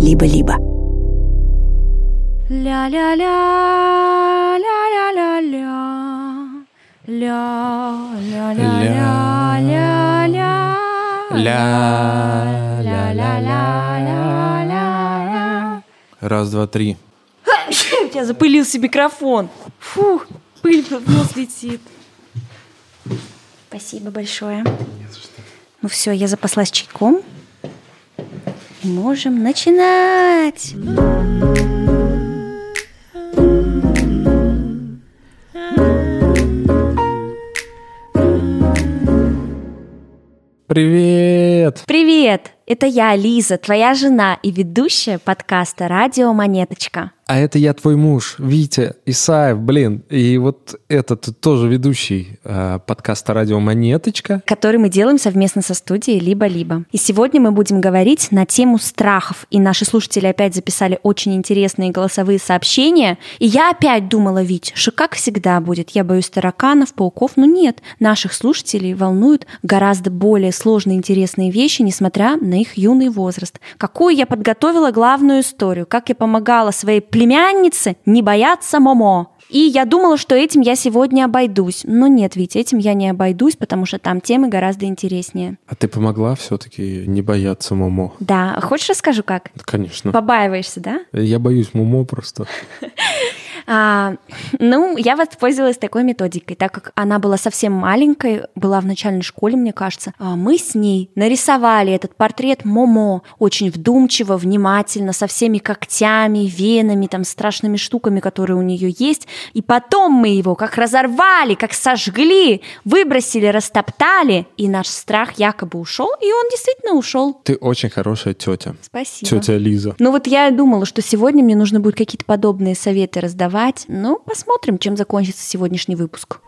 либо-либо. Ля-ля-ля, ля-ля-ля-ля, ля-ля-ля-ля-ля-ля. Ля-ля-ля-ля-ля-ля. Раз, два, три. Тебя запылился микрофон. Фух, пыль в нос летит. Спасибо большое. Ну все, я запаслась чайком. Можем начинать. Привет! Привет! Это я, Лиза, твоя жена и ведущая подкаста «Радио Монеточка». А это я твой муж, Витя Исаев, блин. И вот этот тоже ведущий э, подкаста «Радио Монеточка». который мы делаем совместно со студией «Либо-либо». И сегодня мы будем говорить на тему страхов. И наши слушатели опять записали очень интересные голосовые сообщения. И я опять думала, Вить, что как всегда будет. Я боюсь тараканов, пауков. Но нет, наших слушателей волнуют гораздо более сложные интересные вещи, несмотря на их юный возраст. Какую я подготовила главную историю, как я помогала своей племяннице не бояться Момо. И я думала, что этим я сегодня обойдусь. Но нет, ведь этим я не обойдусь, потому что там темы гораздо интереснее. А ты помогла все-таки не бояться Момо? Да, хочешь расскажу как? Да, Конечно. Побаиваешься, да? Я боюсь Момо просто. А, ну, я воспользовалась такой методикой, так как она была совсем маленькой, была в начальной школе, мне кажется. А мы с ней нарисовали этот портрет Момо очень вдумчиво, внимательно, со всеми когтями, венами, там страшными штуками, которые у нее есть. И потом мы его как разорвали, как сожгли, выбросили, растоптали, и наш страх якобы ушел, и он действительно ушел. Ты очень хорошая тетя. Спасибо. Тетя Лиза. Ну вот я думала, что сегодня мне нужно будет какие-то подобные советы раздавать. Ну, посмотрим, чем закончится сегодняшний выпуск.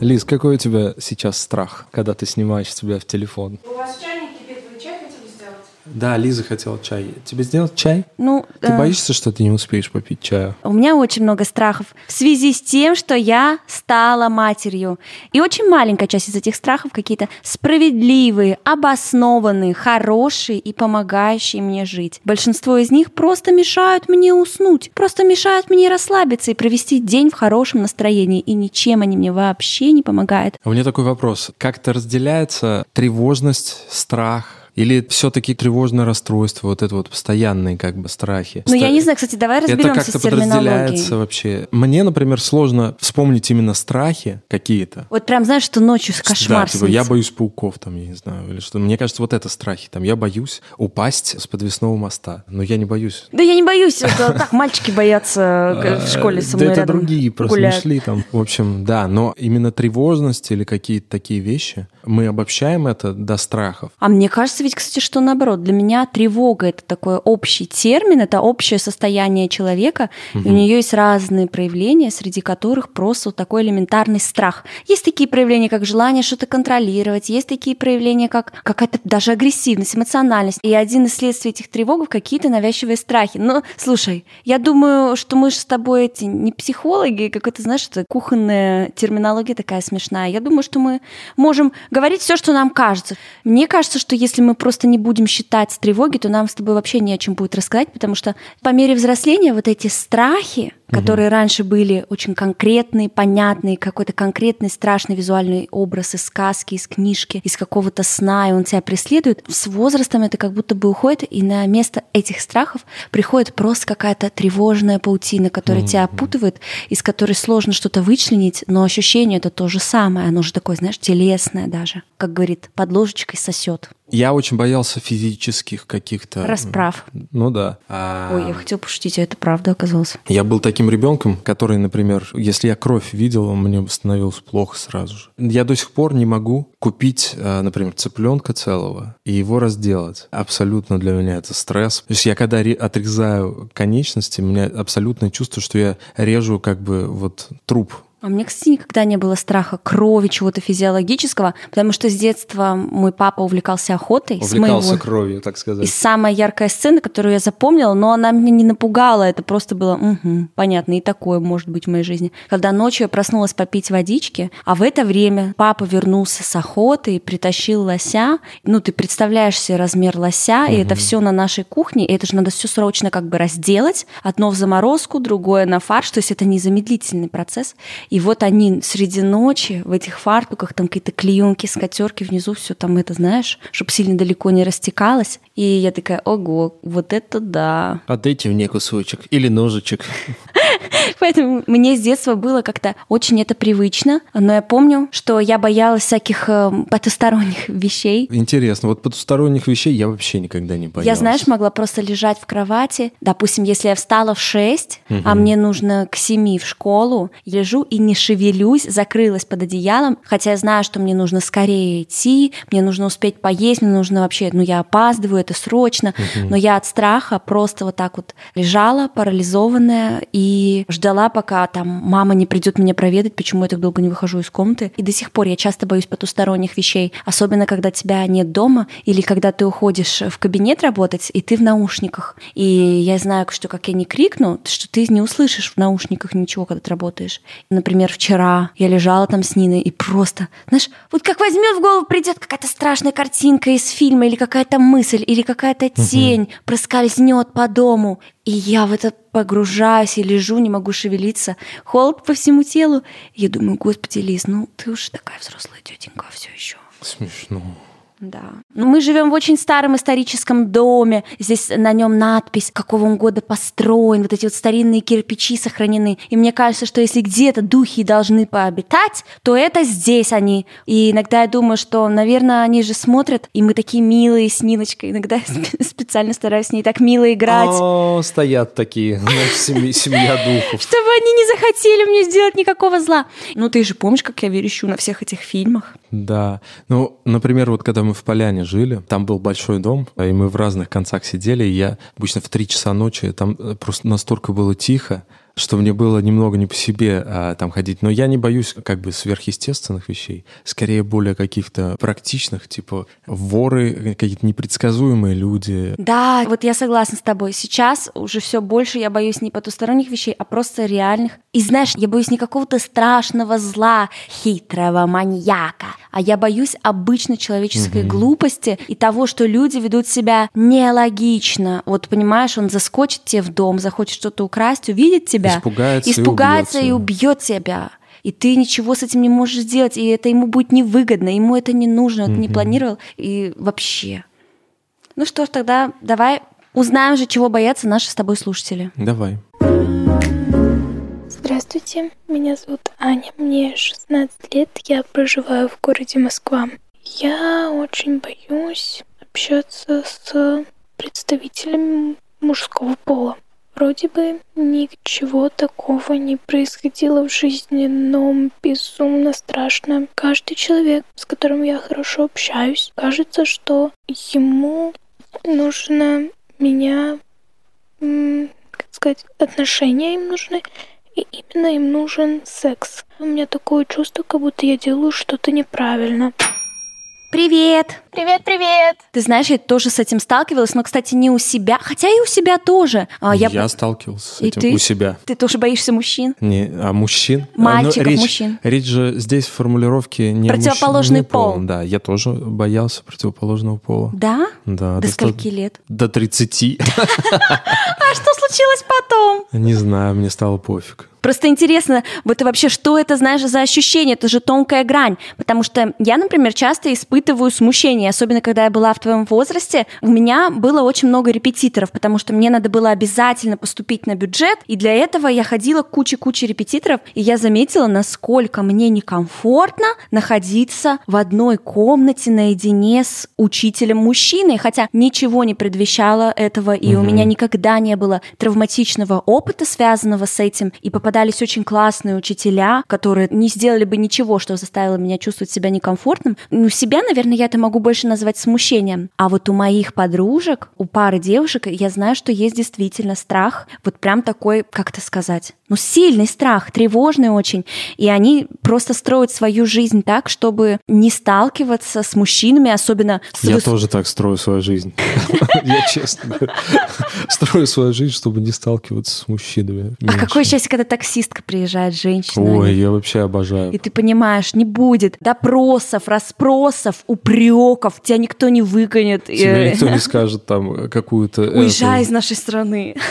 Лиз, какой у тебя сейчас страх, когда ты снимаешь себя в телефон? У вас чайник кипит, вы чай хотели сделать? Да, Лиза хотела чай. Тебе сделать чай? Ну, Ты э, боишься, что ты не успеешь попить чаю? у меня очень много страхов в связи с тем, что я стала матерью. И очень маленькая часть из этих страхов какие-то справедливые, обоснованные, хорошие и помогающие мне жить. Большинство из них просто мешают мне уснуть, просто мешают мне расслабиться и провести день в хорошем настроении. И ничем они мне вообще не помогают. А у меня такой вопрос. Как-то разделяется тревожность, страх? Или все-таки тревожное расстройство, вот это вот постоянные как бы страхи? Ну, я не знаю, кстати, давай Это разберемся как-то с подразделяется вообще. Мне, например, сложно вспомнить именно страхи какие-то. Вот прям знаешь, что ночью кошмар да, типа, я боюсь пауков, там, я не знаю, или что. Мне кажется, вот это страхи. Там, я боюсь упасть с подвесного моста. Но я не боюсь. Да я не боюсь, это так мальчики боятся э, в школе со мной Да это другие просто не шли там. В общем, да, но именно тревожность или какие-то такие вещи, мы обобщаем это до страхов. А мне кажется ведь, кстати, что наоборот. Для меня тревога — это такой общий термин, это общее состояние человека, и у нее есть разные проявления, среди которых просто вот такой элементарный страх. Есть такие проявления, как желание что-то контролировать, есть такие проявления, как какая-то даже агрессивность, эмоциональность. И один из следствий этих тревог — какие-то навязчивые страхи. Но, слушай, я думаю, что мы же с тобой эти не психологи, какой-то, знаешь, это кухонная терминология такая смешная. Я думаю, что мы можем говорить все, что нам кажется. Мне кажется, что если мы просто не будем считать тревоги, то нам с тобой вообще не о чем будет рассказать, потому что по мере взросления вот эти страхи, которые раньше были очень конкретные, понятные, какой-то конкретный страшный визуальный образ из сказки, из книжки, из какого-то сна, и он тебя преследует, с возрастом это как будто бы уходит, и на место этих страхов приходит просто какая-то тревожная паутина, которая тебя опутывает, из которой сложно что-то вычленить, но ощущение это то же самое, оно же такое, знаешь, телесное даже, как говорит, под ложечкой сосет. Я очень боялся физических каких-то... Расправ. Ну да. А Ой, я хотела пошутить, а это правда оказалось. Я был таким ребенком, который, например, если я кровь видел, мне становилось плохо сразу же. Я до сих пор не могу купить, э, например, цыпленка целого и его разделать. Абсолютно для меня это стресс. То есть я когда ре- отрезаю конечности, у меня абсолютное чувство, что я режу как бы вот труп А мне, кстати, никогда не было страха крови, чего-то физиологического, потому что с детства мой папа увлекался охотой. Увлекался моего... кровью, так И сказать. самая яркая сцена, которую я запомнила, но она меня не напугала, это просто было, «Мгм, понятно, и такое может быть в моей жизни. Когда ночью я проснулась попить водички, а в это время папа вернулся с охоты и притащил лося. Ну, ты представляешь себе размер лося, и это все на нашей кухне, и это же надо все срочно как бы разделать. Одно в заморозку, другое на фарш, то есть это незамедлительный процесс. И вот они среди ночи в этих фартуках, там какие-то клеенки, скатерки внизу, все там это, знаешь, чтобы сильно далеко не растекалось. И я такая, ого, вот это да. Отдайте мне кусочек или ножичек. Поэтому мне с детства было как-то очень это привычно. Но я помню, что я боялась всяких э, потусторонних вещей. Интересно, вот потусторонних вещей я вообще никогда не боялся. Я, знаешь, могла просто лежать в кровати. Допустим, если я встала в 6, а мне нужно к 7 в школу, лежу и не шевелюсь, закрылась под одеялом, хотя я знаю, что мне нужно скорее идти, мне нужно успеть поесть, мне нужно вообще, ну я опаздываю, это срочно, но я от страха просто вот так вот лежала, парализованная, и ждала, пока там мама не придет меня проведать, почему я так долго не выхожу из комнаты. И до сих пор я часто боюсь потусторонних вещей, особенно когда тебя нет дома или когда ты уходишь в кабинет работать, и ты в наушниках. И я знаю, что как я не крикну, что ты не услышишь в наушниках ничего, когда ты работаешь. Например, вчера я лежала там с Ниной и просто, знаешь, вот как возьмет в голову, придет какая-то страшная картинка из фильма или какая-то мысль, или какая-то тень проскользнет по дому, и я в это погружаюсь и лежу, не могу шевелиться. Холод по всему телу. Я думаю, господи, Лиз, ну ты уж такая взрослая тетенька все еще. Смешно. Да. Ну, мы живем в очень старом историческом доме. Здесь на нем надпись, какого он года построен. Вот эти вот старинные кирпичи сохранены. И мне кажется, что если где-то духи должны пообитать, то это здесь они. И иногда я думаю, что, наверное, они же смотрят, и мы такие милые с Ниночкой. Иногда я специально стараюсь с ней так мило играть. О, стоят такие, семья духов. Чтобы они не захотели мне сделать никакого зла. Ну, ты же помнишь, как я верещу на всех этих фильмах? Да. Ну, например, вот когда мы в Поляне жили, там был большой дом, и мы в разных концах сидели, и я обычно в три часа ночи, там э, просто настолько было тихо, что мне было немного не по себе а, там ходить. Но я не боюсь как бы сверхъестественных вещей, скорее более каких-то практичных, типа воры, какие-то непредсказуемые люди. Да, вот я согласна с тобой. Сейчас уже все больше я боюсь не потусторонних вещей, а просто реальных. И знаешь, я боюсь не какого-то страшного зла, хитрого маньяка, а я боюсь обычной человеческой глупости и того, что люди ведут себя нелогично. Вот понимаешь, он заскочит тебе в дом, захочет что-то украсть, увидит тебя, Испугается и испугается убьет и тебя. убьет тебя. И ты ничего с этим не можешь сделать, и это ему будет невыгодно, ему это не нужно, он это не планировал, и вообще. Ну что ж, тогда давай узнаем же, чего боятся наши с тобой слушатели. Давай. Здравствуйте, меня зовут Аня, мне 16 лет, я проживаю в городе Москва. Я очень боюсь общаться с представителями мужского пола. Вроде бы ничего такого не происходило в жизни, но безумно страшно. Каждый человек, с которым я хорошо общаюсь, кажется, что ему нужно меня, как сказать, отношения им нужны, и именно им нужен секс. У меня такое чувство, как будто я делаю что-то неправильно. Привет! Привет, привет! Ты знаешь, я тоже с этим сталкивалась, но, кстати, не у себя, хотя и у себя тоже. А, Я, я... сталкивался с И этим ты? у себя. Ты тоже боишься мужчин? Не, а мужчин? Мальчиков, А, ну, речь, мужчин. Речь же здесь в формулировке не Противоположный мужчина, не пол. Да, я тоже боялся противоположного пола. Да? Да. До доста- скольки лет? До 30. А что случилось потом? Не знаю, мне стало пофиг. Просто интересно, вот и вообще, что это, знаешь, за ощущение? Это же тонкая грань. Потому что я, например, часто испытываю смущение, особенно когда я была в твоем возрасте. У меня было очень много репетиторов, потому что мне надо было обязательно поступить на бюджет, и для этого я ходила к куче-куче репетиторов, и я заметила, насколько мне некомфортно находиться в одной комнате наедине с учителем-мужчиной, хотя ничего не предвещало этого, и у меня никогда не было травматичного опыта, связанного с этим, и попадались очень классные учителя, которые не сделали бы ничего, что заставило меня чувствовать себя некомфортным. Ну, себя, наверное, я это могу больше больше назвать смущением. А вот у моих подружек, у пары девушек, я знаю, что есть действительно страх, вот прям такой, как это сказать, ну, сильный страх, тревожный очень. И они просто строят свою жизнь так, чтобы не сталкиваться с мужчинами, особенно с Я выс- тоже так строю свою жизнь. Я честно. Строю свою жизнь, чтобы не сталкиваться с мужчинами. А какое счастье, когда таксистка приезжает, женщина. Ой, я вообще обожаю. И ты понимаешь, не будет допросов, расспросов, упреков, тебя никто не выгонит. Тебе никто не скажет там какую-то... Уезжай из нашей страны.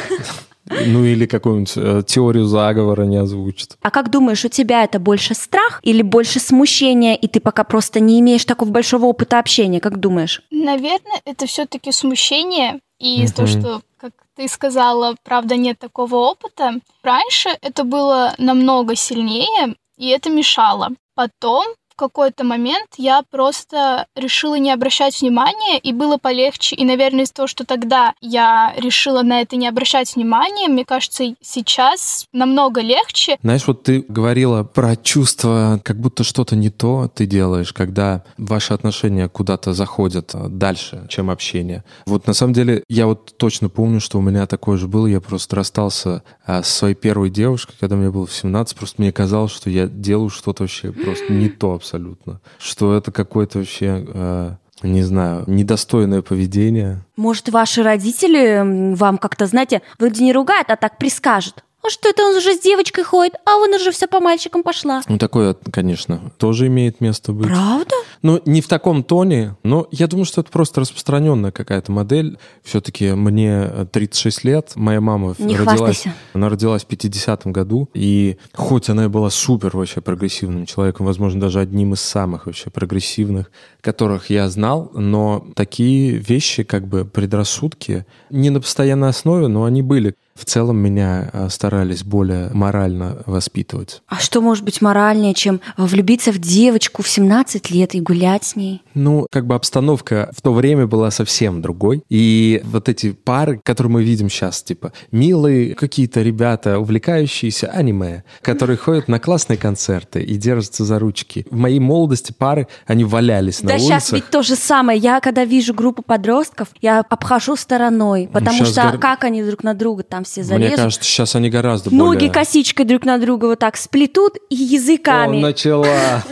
Ну или какую-нибудь э, теорию заговора не озвучит. А как думаешь, у тебя это больше страх или больше смущение, и ты пока просто не имеешь такого большого опыта общения? Как думаешь? Наверное, это все-таки смущение. И то, Мгм. что, как ты сказала, правда, нет такого опыта. Раньше это было намного сильнее, и это мешало. Потом в какой-то момент я просто решила не обращать внимания, и было полегче. И, наверное, из-за того, что тогда я решила на это не обращать внимания, мне кажется, сейчас намного легче. Знаешь, вот ты говорила про чувство, как будто что-то не то ты делаешь, когда ваши отношения куда-то заходят а, дальше, чем общение. Вот на самом деле я вот точно помню, что у меня такое же было. Я просто расстался а, с своей первой девушкой, когда мне было в 17. Просто мне казалось, что я делаю что-то вообще просто не то абсолютно. Что это какое-то вообще... а, не знаю, недостойное поведение. Может, ваши родители вам как-то, знаете, вроде не ругают, а так прискажут. А что это он уже с девочкой ходит, а он уже все по мальчикам пошла. Ну, такое, конечно, тоже имеет место быть. Правда? Ну, не в таком тоне, но я думаю, что это просто распространенная какая-то модель. Все-таки мне э, 36 лет, моя мама Не родилась, хвастайся. она родилась в 50-м году, и хоть она и была супер вообще прогрессивным человеком, возможно, даже одним из самых вообще прогрессивных, которых я знал, но такие вещи, как бы предрассудки, не на постоянной основе, но они были. В целом меня э, старались более морально воспитывать. А что может быть моральнее, чем влюбиться в девочку в 17 лет и гулять с ней? Ну, как бы обстановка в то время была совсем другой. И вот эти пары, которые мы видим сейчас, типа, милые какие-то ребята, увлекающиеся аниме, которые ходят на классные концерты и держатся за ручки. В моей молодости пары, они валялись на да улицах. сейчас ведь то же самое. Я когда вижу группу подростков, я обхожу стороной, потому щас что гор- как они друг на друга там все Мне залезут. кажется, сейчас они гораздо Ноги более... косичкой друг на друга вот так сплетут и О, языками. начала.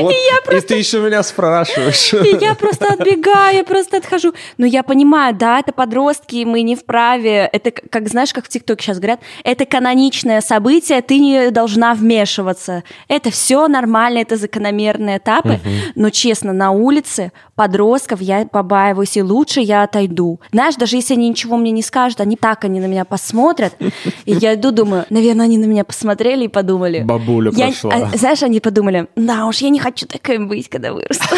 Вот. И ты еще меня спрашиваешь. И я просто отбегаю, я просто отхожу. Но я понимаю, да, это подростки, мы не вправе. Это, как знаешь, как в ТикТоке сейчас говорят, это каноничное событие, ты не должна вмешиваться. Это все нормально, это закономерные этапы. Но честно, на улице подростков я побаиваюсь, и лучше я отойду. Знаешь, даже если они ничего мне не скажут, они так они на меня посмотрят. И я иду, думаю, наверное, они на меня посмотрели и подумали. Бабуля Я- прошла. а, знаешь, они подумали, да уж, я не хочу такой быть, когда вырасту.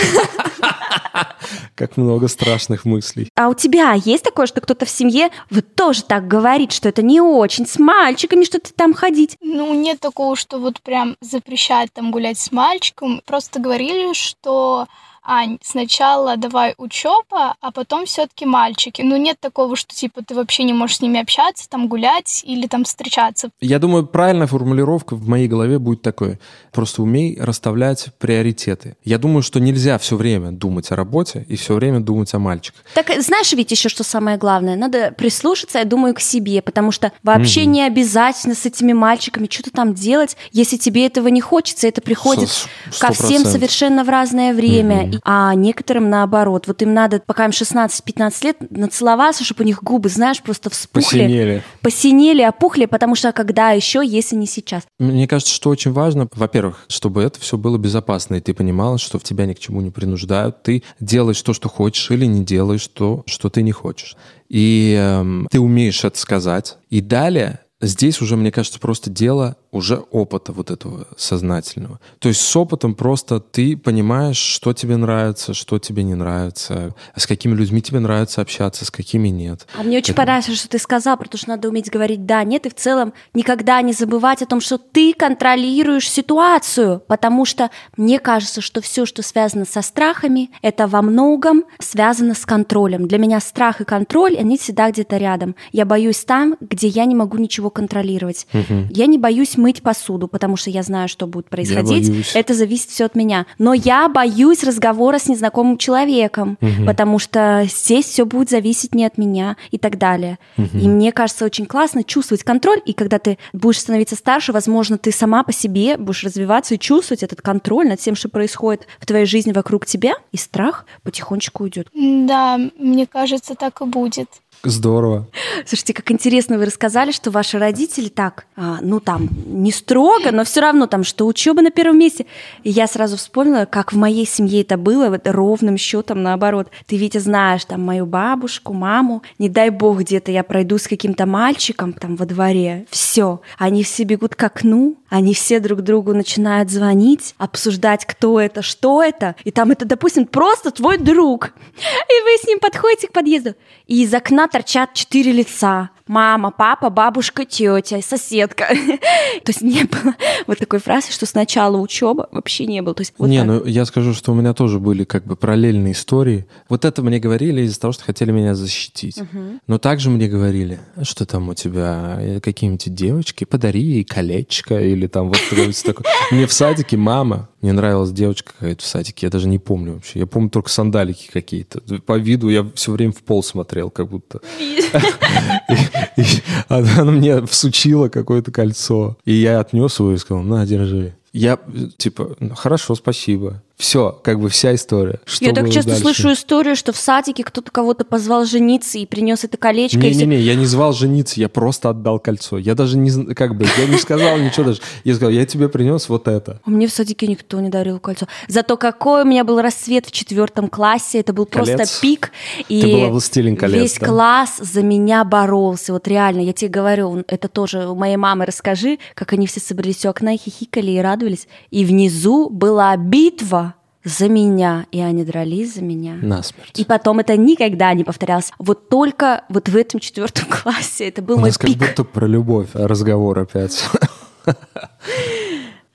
Как много страшных мыслей. А у тебя есть такое, что кто-то в семье вот тоже так говорит, что это не очень с мальчиками что-то там ходить? Ну, нет такого, что вот прям запрещать там гулять с мальчиком. Просто говорили, что Ань, сначала давай учеба, а потом все-таки мальчики. Ну, нет такого, что типа ты вообще не можешь с ними общаться, там гулять или там встречаться. Я думаю, правильная формулировка в моей голове будет такой. Просто умей расставлять приоритеты. Я думаю, что нельзя все время думать о работе и все время думать о мальчиках. Так знаешь ведь еще, что самое главное? Надо прислушаться, я думаю, к себе, потому что вообще Мгм. не обязательно с этими мальчиками что-то там делать, если тебе этого не хочется, это приходит Сто- ко сто всем совершенно в разное время. Мгм. А некоторым наоборот. Вот им надо, пока им 16-15 лет, нацеловаться, чтобы у них губы, знаешь, просто вспухли, Посинели. посинели, опухли, потому что когда еще, если не сейчас? Мне кажется, что очень важно, во-первых, чтобы это все было безопасно, и ты понимала, что в тебя ни к чему не принуждают. Ты делаешь то, что хочешь, или не делаешь то, что ты не хочешь. И эм, ты умеешь это сказать. И далее Здесь уже, мне кажется, просто дело уже опыта вот этого сознательного. То есть с опытом просто ты понимаешь, что тебе нравится, что тебе не нравится, с какими людьми тебе нравится общаться, с какими нет. А мне очень Это- понравилось, что ты сказал, потому что надо уметь говорить «да», «нет», и в целом никогда не забывать о том, что ты контролируешь ситуацию, потому что мне кажется, что все, что связано со страхами, это во многом связано с контролем. Для меня страх и контроль, они всегда где-то рядом. Я боюсь там, где я не могу ничего контролировать. Я не боюсь мыть посуду, потому что я знаю, что будет происходить. боюсь. Это зависит все от меня. Но я боюсь разговора с незнакомым человеком, Мгм. потому что здесь все будет зависеть не от меня и так далее. И мне кажется, очень классно чувствовать контроль, и когда ты будешь становиться старше, возможно, ты сама по себе будешь развиваться и чувствовать этот контроль над тем, что происходит в твоей жизни вокруг тебя, и страх потихонечку уйдет. Да, мне кажется, так и будет. Здорово. Слушайте, как интересно вы рассказали, что ваши родители так, а, ну там, не строго, но все равно там, что учеба на первом месте. И я сразу вспомнила, как в моей семье это было, вот ровным счетом наоборот. Ты, Витя, знаешь там мою бабушку, маму, не дай бог где-то я пройду с каким-то мальчиком там во дворе, все, они все бегут к окну, они все друг другу начинают звонить, обсуждать, кто это, что это, и там это, допустим, просто твой друг. И вы с ним подходите к подъезду, и из окна торчат четыре лица. Мама, папа, бабушка, тетя, соседка. То есть не было вот такой фразы, что сначала учеба вообще не было. То есть вот не, так. ну я скажу, что у меня тоже были как бы параллельные истории. Вот это мне говорили из-за того, что хотели меня защитить. Но также мне говорили, что там у тебя э, какие-нибудь девочки, подари ей колечко или там вот что-нибудь такое. Мне в садике мама, мне нравилась девочка какая-то в садике, я даже не помню вообще. Я помню только сандалики какие-то. По виду я все время в пол смотрел, как будто. И она мне всучила какое-то кольцо. И я отнес его и сказал, на, держи. Я, типа, «Ну, хорошо, спасибо. Все, как бы вся история. Что Я так часто дальше? слышу историю, что в садике кто-то кого-то позвал жениться и принес это колечко. Не-не-не, я не звал жениться, я просто отдал кольцо. Я даже не, как бы, я не сказал ничего даже. Я сказал, я тебе принес вот это. А мне в садике никто не дарил кольцо. Зато какой у меня был рассвет в четвертом классе. Это был Колец? просто пик. И Ты была «Властелин колец», весь да? класс за меня боролся. Вот реально, я тебе говорю, это тоже у моей мамы расскажи, как они все собрались у окна и хихикали и радовались. И внизу была битва за меня, и они дрались за меня. Насмерть. И потом это никогда не повторялось. Вот только вот в этом четвертом классе это был У мой нас как пик. будто про любовь, а разговор опять.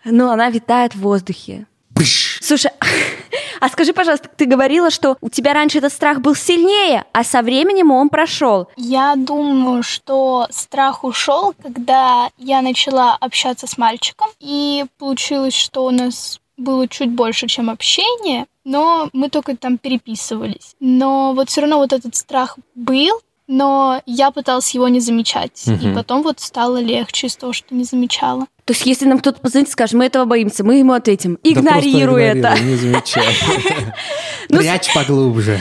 Но она витает в воздухе. Слушай, а скажи, пожалуйста, ты говорила, что у тебя раньше этот страх был сильнее, а со временем он прошел. Я думаю, что страх ушел, когда я начала общаться с мальчиком, и получилось, что у нас было чуть больше, чем общение, но мы только там переписывались. Но вот все равно вот этот страх был, но я пыталась его не замечать. И Мгм. потом вот стало легче из того, что не замечала. То есть, если нам кто-то позвонит и скажет, мы этого боимся, мы ему ответим, Да игнорируй это. игнорируй, Не замечай. Ну, Прячь поглубже.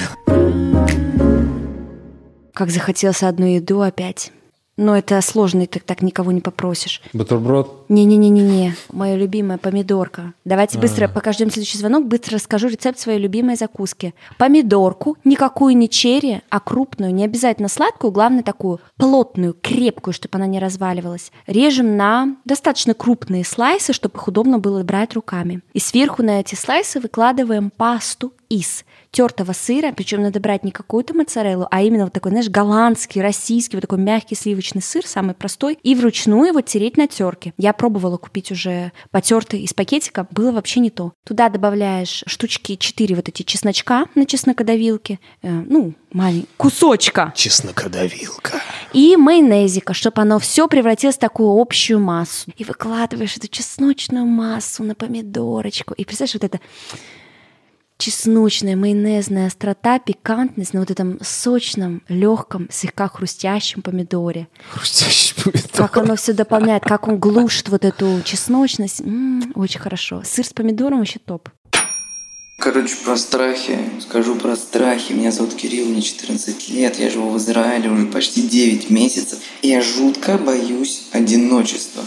Как захотелось одну еду опять. Но это сложно, и ты так никого не попросишь. Бутерброд. Не-не-не-не-не, моя любимая помидорка. Давайте быстро, пока ждем следующий звонок, быстро расскажу рецепт своей любимой закуски. Помидорку, никакую не черри, а крупную, не обязательно сладкую, главное такую плотную, крепкую, чтобы она не разваливалась. Режем на достаточно крупные слайсы, чтобы их удобно было брать руками. И сверху на эти слайсы выкладываем пасту из тертого сыра, причем надо брать не какую-то моцареллу, а именно вот такой, знаешь, голландский, российский, вот такой мягкий сливочный сыр, самый простой, и вручную его тереть на терке. Я пробовала купить уже потертый из пакетика, было вообще не то. Туда добавляешь штучки 4 вот эти чесночка на чеснокодавилке, э, ну, маленький кусочка, Чеснокодавилка. и майонезика, чтобы оно все превратилось в такую общую массу. И выкладываешь эту чесночную массу на помидорочку. И представляешь, вот это чесночная, майонезная острота, пикантность на вот этом сочном, легком, слегка хрустящем помидоре. Хрустящий помидор. Как оно все дополняет, как он глушит вот эту чесночность. М, очень хорошо. Сыр с помидором вообще топ. Короче, про страхи. Скажу про страхи. Меня зовут Кирилл, мне 14 лет. Я живу в Израиле уже почти 9 месяцев. И я жутко боюсь одиночества.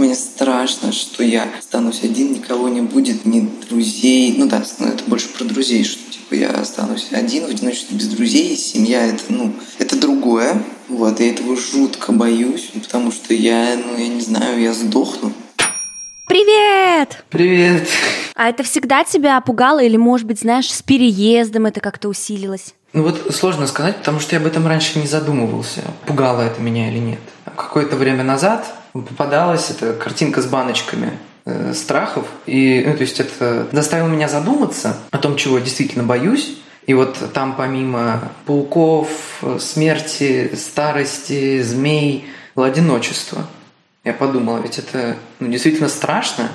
Мне страшно, что я останусь один, никого не будет, ни друзей. Ну да, ну это больше про друзей, что типа я останусь один в одиночестве без друзей. Семья это, ну, это другое. Вот, я этого жутко боюсь, потому что я, ну, я не знаю, я сдохну. Привет! Привет. А это всегда тебя пугало или, может быть, знаешь, с переездом это как-то усилилось? Ну вот сложно сказать, потому что я об этом раньше не задумывался, пугало это меня или нет. Какое-то время назад попадалась эта картинка с баночками э, страхов, и ну, то есть это заставило меня задуматься о том, чего я действительно боюсь. И вот там помимо пауков, э, смерти, старости, змей, было одиночество. Я подумал, ведь это ну, действительно страшно.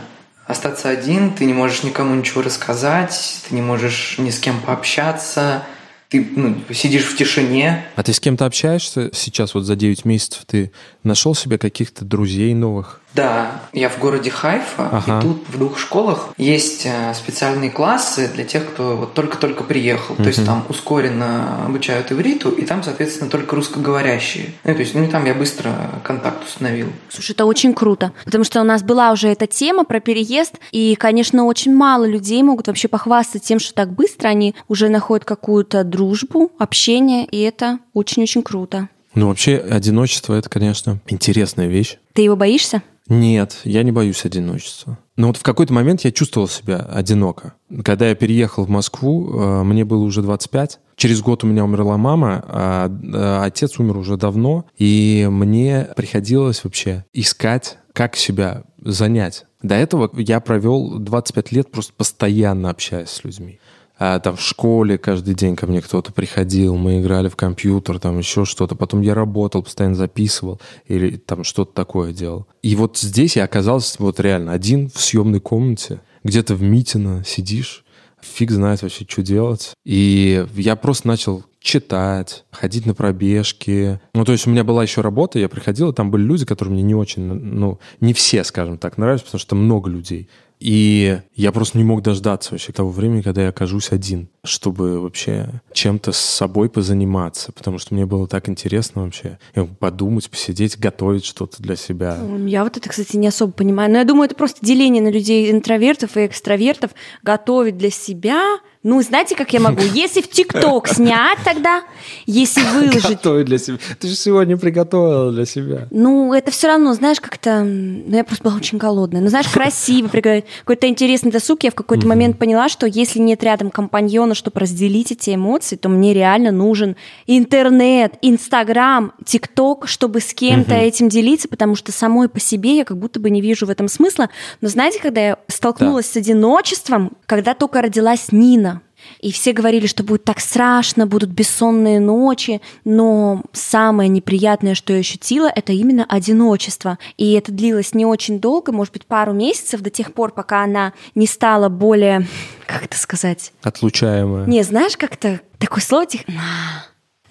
Остаться один, ты не можешь никому ничего рассказать, ты не можешь ни с кем пообщаться, ты ну, сидишь в тишине. А ты с кем-то общаешься сейчас, вот за 9 месяцев? Ты нашел себе каких-то друзей новых? Да, я в городе Хайфа, Ага. и тут в двух школах есть э, специальные классы для тех, кто вот только-только приехал. То есть там ускоренно обучают ивриту, и там, соответственно, только русскоговорящие. Ну, то есть, ну, и там я быстро контакт установил. Слушай, это очень круто, потому что у нас была уже эта тема про переезд, и, конечно, очень мало людей могут вообще похвастаться тем, что так быстро они уже находят какую-то дружбу, общение, и это очень-очень круто. Ну, вообще, одиночество — это, конечно, интересная вещь. Ты его боишься? Нет, я не боюсь одиночества. Но вот в какой-то момент я чувствовал себя одиноко. Когда я переехал в Москву, э, мне было уже 25. Через год у меня умерла мама, а э, отец умер уже давно, и мне приходилось вообще искать, как себя занять. До этого я провел 25 лет просто постоянно общаясь с людьми. А, там в школе каждый день ко мне кто-то приходил, мы играли в компьютер, там еще что-то. Потом я работал, постоянно записывал или там что-то такое делал. И вот здесь я оказался вот реально один в съемной комнате, где-то в Митино сидишь, фиг знает вообще, что делать. И я просто начал читать, ходить на пробежки. Ну, то есть у меня была еще работа, я приходил, и там были люди, которые мне не очень, ну, не все, скажем так, нравились, потому что много людей. И я просто не мог дождаться вообще того времени, когда я окажусь один, чтобы вообще чем-то с собой позаниматься, потому что мне было так интересно вообще подумать, посидеть, готовить что-то для себя. Я вот это, кстати, не особо понимаю. Но я думаю, это просто деление на людей интровертов и экстравертов. Готовить для себя. Ну, знаете, как я могу? Если в ТикТок снять тогда, если выложить Готовить для себя. Ты же сегодня приготовила для себя. Ну, это все равно, знаешь, как-то... Ну, я просто была очень голодная. Ну, знаешь, красиво приготовить. Какой-то интересный досуг. Я в какой-то момент поняла, что если нет рядом компаньона, чтобы разделить эти эмоции, то мне реально нужен интернет, Инстаграм, ТикТок, чтобы с кем-то этим делиться, потому что самой по себе я как будто бы не вижу в этом смысла. Но знаете, когда я столкнулась с одиночеством, когда только родилась Нина, и все говорили, что будет так страшно, будут бессонные ночи, но самое неприятное, что я ощутила, это именно одиночество. И это длилось не очень долго, может быть, пару месяцев, до тех пор, пока она не стала более, как это сказать, Отлучаемая. не, знаешь, как-то такое слово, тех-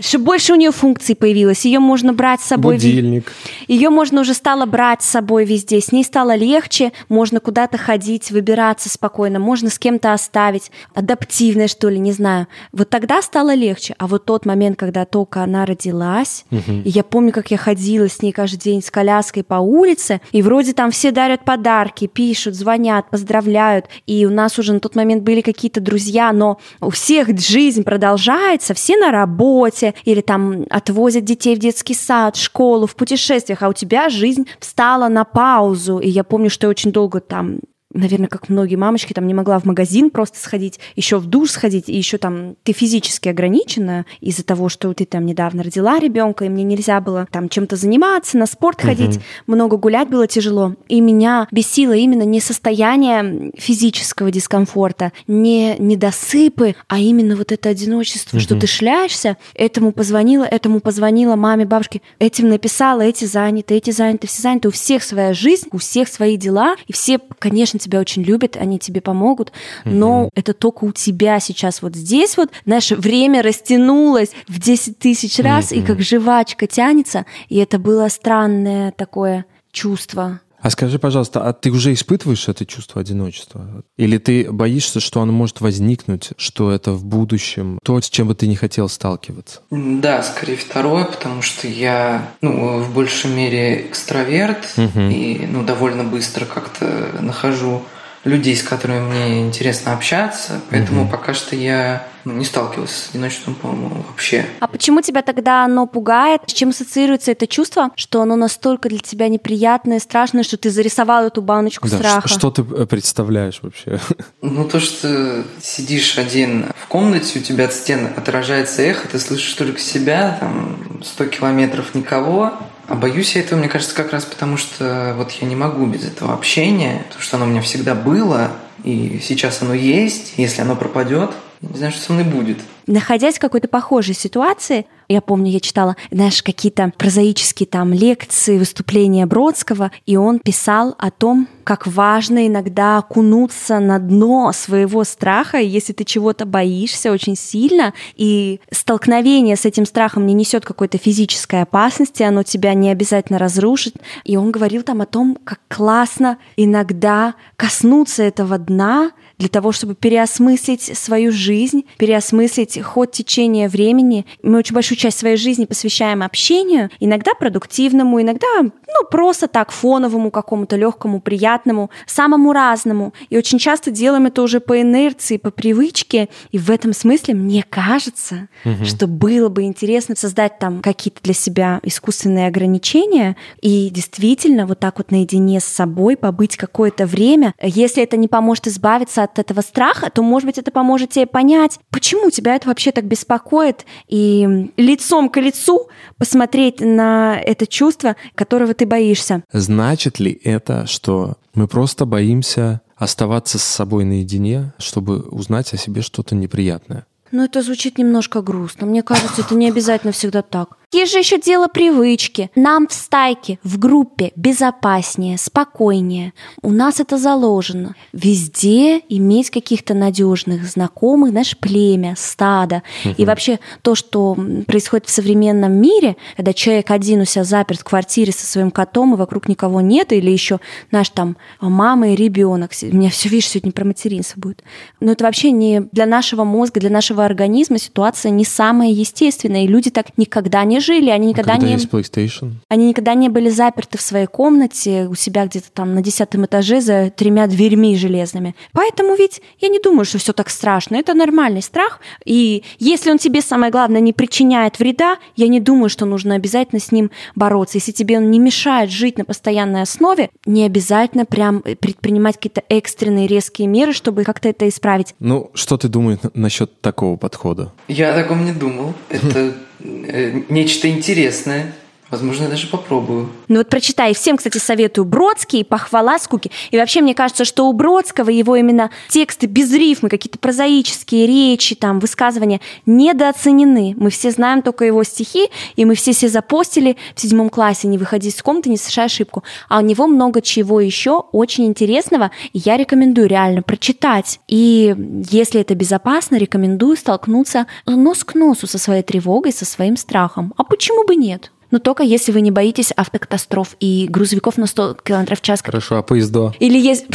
что больше у нее функций появилось, ее можно брать с собой. Будильник. ее можно уже стало брать с собой везде, с ней стало легче, можно куда-то ходить, выбираться спокойно, можно с кем-то оставить, адаптивная что ли, не знаю. Вот тогда стало легче, а вот тот момент, когда только она родилась, и я помню, как я ходила с ней каждый день с коляской по улице, и вроде там все дарят подарки, пишут, звонят, поздравляют, и у нас уже на тот момент были какие-то друзья, но у всех жизнь продолжается, все на работе, или там отвозят детей в детский сад, школу, в путешествиях, а у тебя жизнь встала на паузу. И я помню, что я очень долго там наверное, как многие мамочки, там не могла в магазин просто сходить, еще в душ сходить, и еще там ты физически ограничена из-за того, что ты там недавно родила ребенка, и мне нельзя было там чем-то заниматься, на спорт ходить, много гулять было тяжело. И меня бесило именно не состояние физического дискомфорта, не недосыпы, а именно вот это одиночество, что ты шляешься. Этому позвонила, этому позвонила маме, бабушке, этим написала, эти заняты, эти заняты, все заняты. У всех своя жизнь, у всех свои дела, и все, конечно, тебя очень любят, они тебе помогут, но это только у тебя сейчас вот здесь вот, знаешь, время растянулось в 10 тысяч раз, и как жвачка тянется, и это было странное такое чувство. А скажи, пожалуйста, а ты уже испытываешь это чувство одиночества? Или ты боишься, что оно может возникнуть, что это в будущем то, с чем бы ты не хотел сталкиваться? Да, скорее второе, потому что я, ну, в большей мере экстраверт Мгм. и, ну, довольно быстро как-то нахожу людей, с которыми мне интересно общаться, поэтому пока что я ну, не сталкивался с одиночеством, по-моему, вообще. А почему тебя тогда оно пугает? С чем ассоциируется это чувство, что оно настолько для тебя неприятное, страшное, что ты зарисовал эту баночку Да, страха? что ты э, представляешь вообще? Ну, то, что сидишь один в комнате, у тебя от стен отражается эхо, ты слышишь только себя, там, 100 километров никого. А боюсь я этого, мне кажется, как раз потому, что вот я не могу без этого общения, потому что оно у меня всегда было, и сейчас оно есть, если оно пропадет, не знаю, что со мной будет. Находясь в какой-то похожей ситуации, я помню, я читала, знаешь, какие-то прозаические там лекции, выступления Бродского, и он писал о том, как важно иногда окунуться на дно своего страха, если ты чего-то боишься очень сильно, и столкновение с этим страхом не несет какой-то физической опасности, оно тебя не обязательно разрушит. И он говорил там о том, как классно иногда коснуться этого дна, для того, чтобы переосмыслить свою жизнь, переосмыслить ход течения времени. Мы очень большую часть своей жизни посвящаем общению, иногда продуктивному, иногда ну, просто так фоновому, какому-то легкому, приятному, самому разному. И очень часто делаем это уже по инерции, по привычке. И в этом смысле мне кажется, угу. что было бы интересно создать там какие-то для себя искусственные ограничения и действительно вот так вот наедине с собой побыть какое-то время. Если это не поможет избавиться от этого страха, то, может быть, это поможет тебе понять, почему тебя это вообще так беспокоит, и лицом к лицу посмотреть на это чувство, которого ты боишься. Значит ли это, что мы просто боимся оставаться с собой наедине, чтобы узнать о себе что-то неприятное? Ну, это звучит немножко грустно. Мне кажется, это не обязательно всегда так. Есть же еще дело привычки. Нам в стайке, в группе безопаснее, спокойнее. У нас это заложено. Везде иметь каких-то надежных знакомых, знаешь, племя, стадо. Угу. И вообще то, что происходит в современном мире, когда человек один у себя заперт в квартире со своим котом, и вокруг никого нет, или еще, наш там, мама и ребенок. У меня все, видишь, сегодня про материнство будет. Но это вообще не для нашего мозга, для нашего организма ситуация не самая естественная, и люди так никогда не жили, они никогда не... есть PlayStation? Они никогда не были заперты в своей комнате у себя где-то там на десятом этаже за тремя дверьми железными. Поэтому ведь я не думаю, что все так страшно. Это нормальный страх. И если он тебе, самое главное, не причиняет вреда, я не думаю, что нужно обязательно с ним бороться. Если тебе он не мешает жить на постоянной основе, не обязательно прям предпринимать какие-то экстренные резкие меры, чтобы как-то это исправить. Ну, что ты думаешь насчет такого подхода? Я о таком не думал. Это нечто интересное. Возможно, я даже попробую. Ну вот прочитай. Всем, кстати, советую Бродский, «Похвала скуки». И вообще, мне кажется, что у Бродского его именно тексты без рифмы, какие-то прозаические речи, там, высказывания недооценены. Мы все знаем только его стихи, и мы все все запостили в седьмом классе «Не выходи из комнаты, не совершай ошибку». А у него много чего еще очень интересного, и я рекомендую реально прочитать. И если это безопасно, рекомендую столкнуться нос к носу со своей тревогой, со своим страхом. А почему бы нет? Но только если вы не боитесь автокатастроф и грузовиков на 100 км в час. Хорошо, а поездо? Или есть...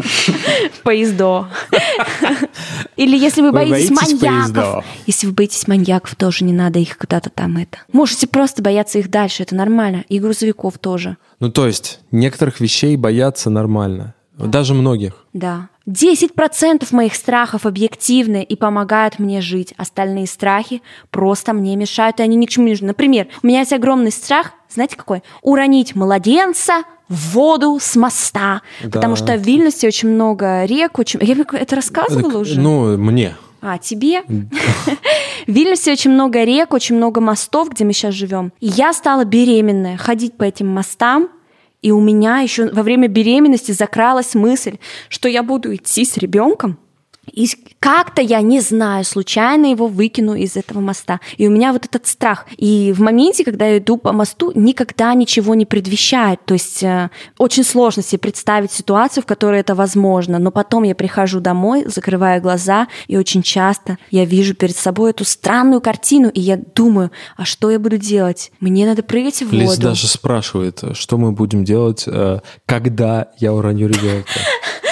Поездо. Или если вы боитесь маньяков. Если вы боитесь маньяков, тоже не надо их куда-то там это. Можете просто бояться их дальше, это нормально. И грузовиков тоже. Ну, то есть, некоторых вещей бояться нормально. Даже многих. Да. 10% моих страхов объективны и помогают мне жить. Остальные страхи просто мне мешают, и они ни к чему не нужны. Например, у меня есть огромный страх, знаете какой? Уронить младенца в воду с моста. Да. Потому что в Вильнюсе очень много рек. Очень... Я это рассказывала так, уже? Ну, мне. А, тебе? В Вильнюсе очень много рек, очень много мостов, где мы сейчас живем. И я стала беременная, ходить по этим мостам, и у меня еще во время беременности закралась мысль, что я буду идти с ребенком и как-то я не знаю, случайно его выкину из этого моста. И у меня вот этот страх. И в моменте, когда я иду по мосту, никогда ничего не предвещает. То есть э, очень сложно себе представить ситуацию, в которой это возможно. Но потом я прихожу домой, закрываю глаза, и очень часто я вижу перед собой эту странную картину, и я думаю, а что я буду делать? Мне надо прыгать в воду. Лиз даже спрашивает, что мы будем делать, э, когда я уроню ребенка.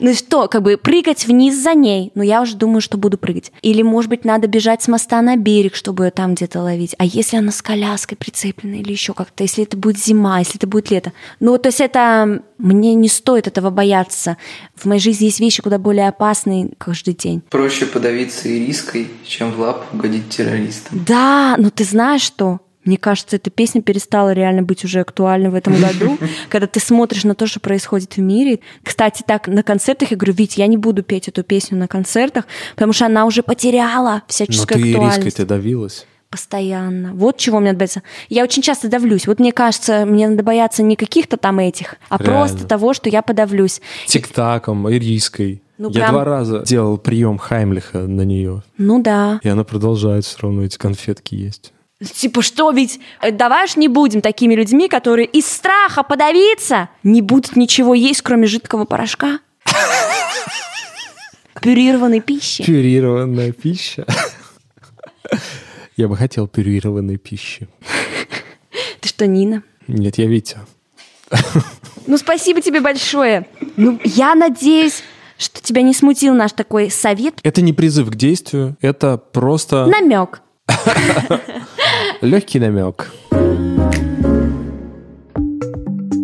Ну что, как бы прыгать вниз за ней. Но я уже думаю, что буду прыгать. Или, может быть, надо бежать с моста на берег, чтобы ее там где-то ловить. А если она с коляской прицеплена или еще как-то, если это будет зима, если это будет лето. Ну, то есть это... Мне не стоит этого бояться. В моей жизни есть вещи куда более опасные каждый день. Проще подавиться и риской, чем в лап угодить террористам. Да, но ты знаешь что? Мне кажется, эта песня перестала реально быть уже актуальной в этом году, когда ты смотришь на то, что происходит в мире. Кстати, так на концертах я говорю, Вить, я не буду петь эту песню на концертах, потому что она уже потеряла всяческую актуальность. Но ты риской ты давилась. Постоянно. Вот чего мне надо бояться. Я очень часто давлюсь. Вот мне кажется, мне надо бояться не каких-то там этих, а Реально. просто того, что я подавлюсь. Тик-таком, ириской. Ну, Я прям- два раза делал прием Хаймлиха на нее, Ну да. и она продолжает все равно эти конфетки есть. Типа, что ведь, э, давай ж не будем такими людьми, которые из страха подавиться не будут ничего есть, кроме жидкого порошка. Пюрированной пищи. Пюрированная пища. Я бы хотел пюрированной пищи. Ты что, Нина? Нет, я Витя. Ну, спасибо тебе большое. Ну, я надеюсь, что тебя не смутил наш такой совет. Это не призыв к действию, это просто Намек. легкий намек.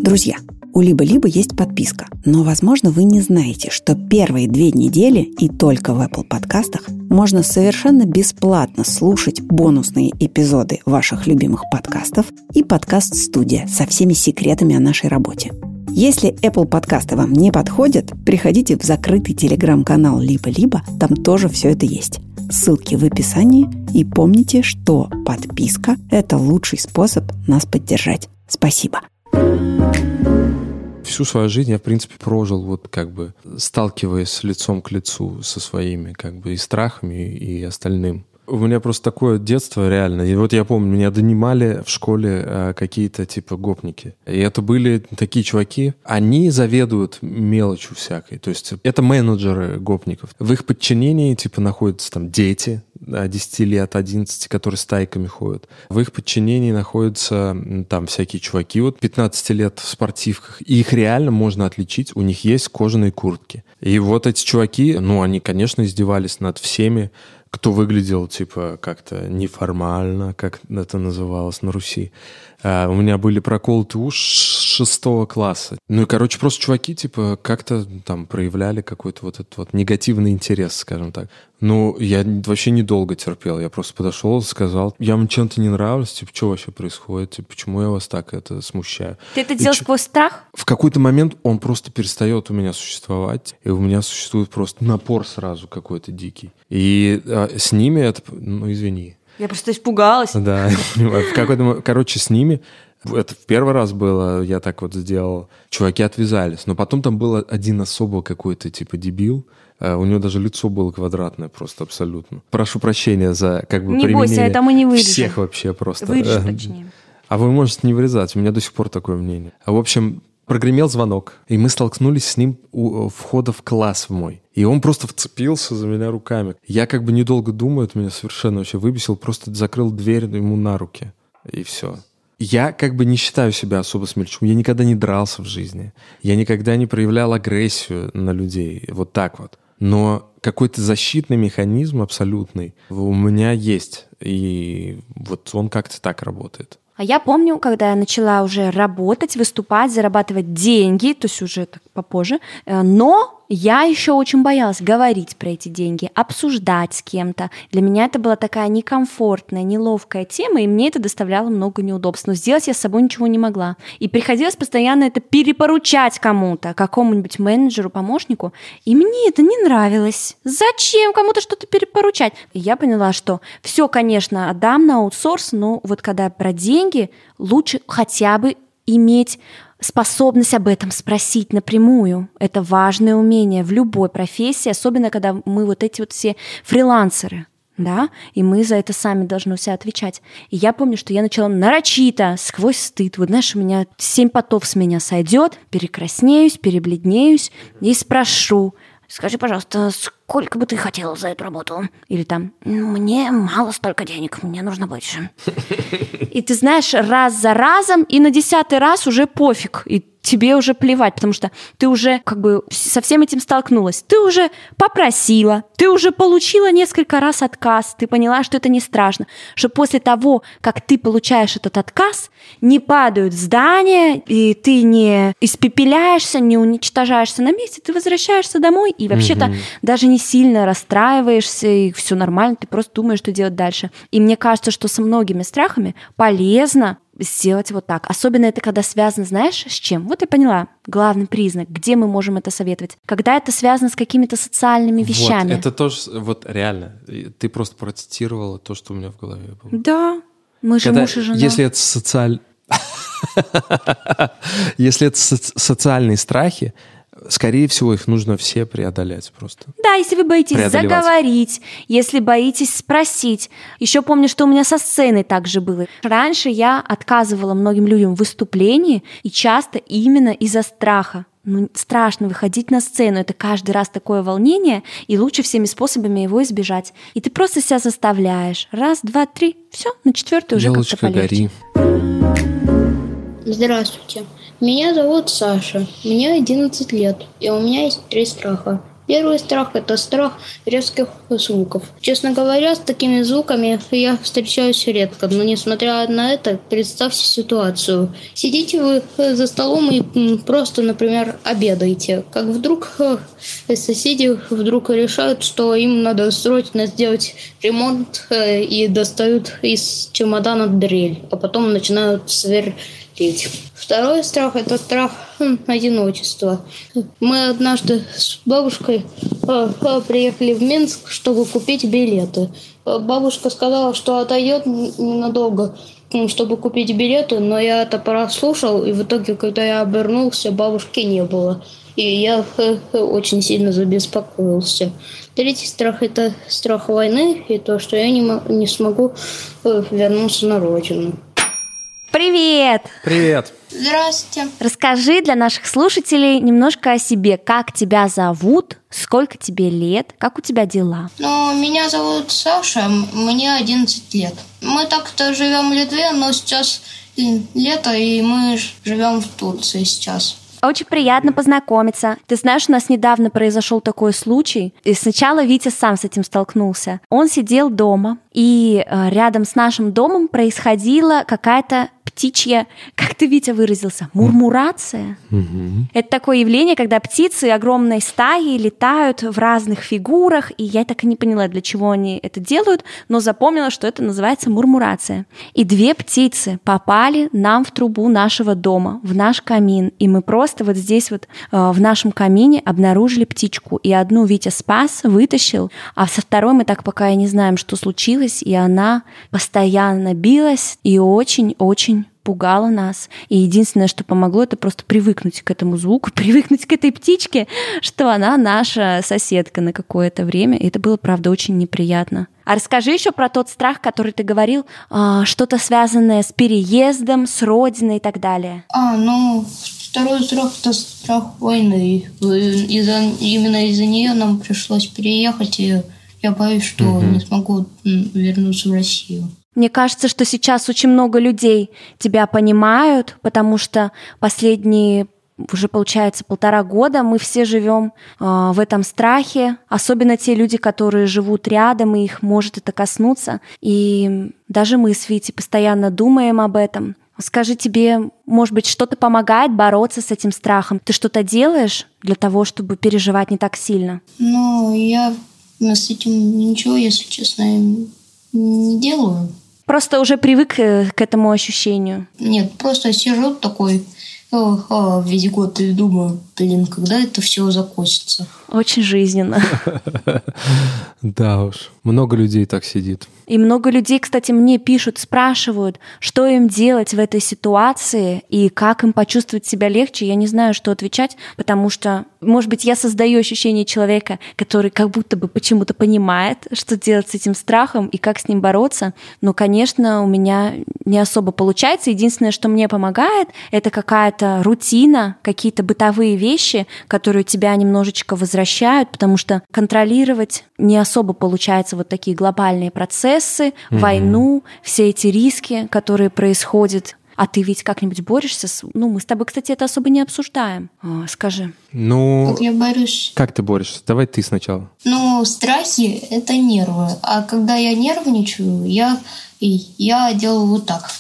Друзья, у Либо-Либо есть подписка, но, возможно, вы не знаете, что первые две недели и только в Apple подкастах можно совершенно бесплатно слушать бонусные эпизоды ваших любимых подкастов и подкаст-студия со всеми секретами о нашей работе. Если Apple подкасты вам не подходят, приходите в закрытый телеграм-канал Либо-Либо, там тоже все это есть. Ссылки в описании. И помните, что подписка – это лучший способ нас поддержать. Спасибо. Всю свою жизнь я, в принципе, прожил вот как бы сталкиваясь лицом к лицу со своими как бы и страхами, и остальным. У меня просто такое детство реально. И вот я помню, меня донимали в школе э, какие-то типа гопники. И это были такие чуваки, они заведуют мелочью всякой. То есть это менеджеры гопников. В их подчинении типа находятся там дети, да, 10 лет, 11, которые стайками ходят. В их подчинении находятся там всякие чуваки, вот 15 лет в спортивках. И их реально можно отличить, у них есть кожаные куртки. И вот эти чуваки, ну, они, конечно, издевались над всеми, кто выглядел, типа, как-то неформально, как это называлось на Руси. А, у меня были проколоты уши шестого класса. Ну и, короче, просто чуваки, типа, как-то там проявляли какой-то вот этот вот негативный интерес, скажем так. Ну, я вообще недолго терпел. Я просто подошел, сказал, я вам чем-то не нравлюсь, типа, что вообще происходит, типа, почему я вас так это смущаю. Ты это делал сквозь страх? в какой-то момент он просто перестает у меня существовать, и у меня существует просто напор сразу какой-то дикий. И а, с ними это, ну извини, Я просто испугалась. да, в какой-то, короче, с ними это в первый раз было, я так вот сделал. Чуваки отвязались, но потом там был один особо какой-то типа дебил. а, У него даже лицо было квадратное просто абсолютно. Прошу прощения за как бы Не бойся, применение это мы не вырежем. всех вообще просто. Вырежь, Э, точнее. а вы можете не вырезать, у меня до сих пор такое мнение. А в общем, прогремел звонок, и мы столкнулись с ним у э, входа в класс в мой. И он просто вцепился за меня руками. Я как бы недолго думаю, это меня совершенно вообще выбесил, просто закрыл дверь ему на руки. И все. Я как бы не считаю себя особо смельчаком. Я никогда не дрался в жизни. Я никогда не проявлял агрессию на людей. Вот так вот. Но какой-то защитный механизм абсолютный у меня есть. И вот он как-то так работает. А я помню, когда я начала уже работать, выступать, зарабатывать деньги, то есть уже так попозже, э, но я еще очень боялась говорить про эти деньги, обсуждать с кем-то. Для меня это была такая некомфортная, неловкая тема, и мне это доставляло много неудобств. Но сделать я с собой ничего не могла. И приходилось постоянно это перепоручать кому-то, какому-нибудь менеджеру, помощнику. И мне это не нравилось. Зачем кому-то что-то перепоручать? И я поняла, что все, конечно, отдам на аутсорс, но вот когда про деньги, лучше хотя бы иметь способность об этом спросить напрямую. Это важное умение в любой профессии, особенно когда мы вот эти вот все фрилансеры. Да, и мы за это сами должны все отвечать. И я помню, что я начала нарочито, сквозь стыд. Вот знаешь, у меня семь потов с меня сойдет, перекраснеюсь, перебледнеюсь и спрошу, скажи, пожалуйста, сколько бы ты хотела за эту работу? Или там, «Ну, мне мало столько денег, мне нужно больше. И ты знаешь, раз за разом, и на десятый раз уже пофиг, и тебе уже плевать, потому что ты уже как бы со всем этим столкнулась. Ты уже попросила, ты уже получила несколько раз отказ, ты поняла, что это не страшно, что после того, как ты получаешь этот отказ, не падают здания, и ты не испепеляешься, не уничтожаешься на месте, ты возвращаешься домой, и вообще-то даже не сильно расстраиваешься, и все нормально, ты просто думаешь, что делать дальше. И мне кажется, что со многими страхами полезно сделать вот так. Особенно это когда связано, знаешь, с чем? Вот я поняла, главный признак, где мы можем это советовать. Когда это связано с какими-то социальными вещами. Вот, это тоже, вот реально, ты просто процитировала то, что у меня в голове было. Да, мы же Когда- муж и жена. Если это социаль... Если это соц- социальные страхи, скорее всего, их нужно все преодолеть просто. Да, если вы боитесь заговорить, если боитесь спросить. Еще помню, что у меня со сценой также было. Раньше я отказывала многим людям в выступлении, и часто именно из-за страха. Ну, страшно выходить на сцену, это каждый раз такое волнение, и лучше всеми способами его избежать. И ты просто себя заставляешь. Раз, два, три, все, на четвертый уже как-то полегче. гори. Здравствуйте. Меня зовут Саша. Мне 11 лет, и у меня есть три страха. Первый страх – это страх резких звуков. Честно говоря, с такими звуками я встречаюсь редко, но несмотря на это, представьте ситуацию. Сидите вы э, за столом и просто, например, обедаете. Как вдруг э, соседи вдруг решают, что им надо срочно сделать ремонт э, и достают из чемодана дрель, а потом начинают сверлить. Второй страх – это страх м, одиночества. Мы однажды с бабушкой э, э, приехали в Минск, чтобы купить билеты. Э, Бабушка сказала, что отойдет ненадолго, чтобы купить билеты, но я это прослушал, и в итоге, когда я обернулся, бабушки не было. И я очень сильно забеспокоился. Третий страх – это страх войны и то, что я не, не смогу вернуться на родину. Привет! Привет. Здравствуйте. Расскажи для наших слушателей немножко о себе. Как тебя зовут? Сколько тебе лет? Как у тебя дела? Ну, меня зовут Саша, мне 11 лет. Мы так-то живем в Литве, но сейчас лето, и мы живем в Турции сейчас. Очень приятно познакомиться. Ты знаешь, у нас недавно произошел такой случай. И сначала Витя сам с этим столкнулся. Он сидел дома, и э, рядом с нашим домом происходила какая-то птичья, как ты, Витя, выразился, мурмурация. Мгм. Это такое явление, когда птицы огромной стаи летают в разных фигурах, и я так и не поняла, для чего они это делают, но запомнила, что это называется мурмурация. И две птицы попали нам в трубу нашего дома, в наш камин, и мы просто вот здесь вот э, в нашем камине обнаружили птичку, и одну Витя спас, вытащил, а со второй мы так пока и не знаем, что случилось, и она постоянно билась и очень-очень пугала нас. И единственное, что помогло, это просто привыкнуть к этому звуку, привыкнуть к этой птичке, что она наша соседка на какое-то время. И это было, правда, очень неприятно. А расскажи еще про тот страх, который ты говорил, а, что-то связанное с переездом, с родиной и так далее. А, ну, второй страх – это страх войны. Из-за, именно из-за нее нам пришлось переехать, и я боюсь, что не смогу вернуться в Россию. Мне кажется, что сейчас очень много людей тебя понимают, потому что последние уже получается полтора года мы все живем э, в этом страхе, особенно те люди, которые живут рядом, и их может это коснуться. И даже мы с Витей постоянно думаем об этом. Скажи, тебе, может быть, что-то помогает бороться с этим страхом? Ты что-то делаешь для того, чтобы переживать не так сильно? Ну, я с этим ничего, если честно, не делаю. Просто уже привык э, к этому ощущению. Нет, просто сижу такой э, весь год и думаю, блин, когда это все закончится. Очень жизненно. Да уж, много людей так сидит. И много людей, кстати, мне пишут, спрашивают, что им делать в этой ситуации и как им почувствовать себя легче. Я не знаю, что отвечать, потому что, может быть, я создаю ощущение человека, который как будто бы почему-то понимает, что делать с этим страхом и как с ним бороться. Но, конечно, у меня не особо получается. Единственное, что мне помогает, это какая-то рутина, какие-то бытовые вещи, которые тебя немножечко возвращают, потому что контролировать не особо получается вот такие глобальные процессы, Мгм. войну, все эти риски, которые происходят. А ты ведь как-нибудь борешься с... Ну, мы с тобой, кстати, это особо не обсуждаем. А, скажи. Ну, Как я борюсь? как ты борешься? Давай ты сначала. Ну, страхи – это нервы. А когда я нервничаю, я, я делаю вот так.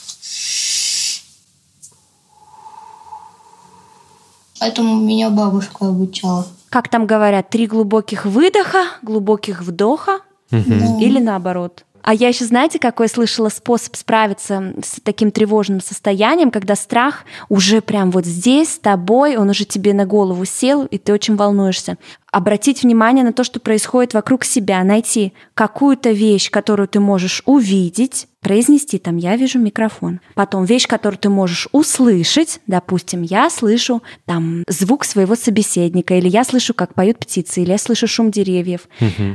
Этому меня бабушка обучала. Как там говорят, три глубоких выдоха, глубоких вдоха или наоборот? А я еще, знаете, какой слышала способ справиться с таким тревожным состоянием, когда страх уже прям вот здесь, с тобой, он уже тебе на голову сел, и ты очень волнуешься. Обратить внимание на то, что происходит вокруг себя, найти какую-то вещь, которую ты можешь увидеть, произнести там «я вижу микрофон». Потом вещь, которую ты можешь услышать, допустим, я слышу там звук своего собеседника, или я слышу, как поют птицы, или я слышу шум деревьев.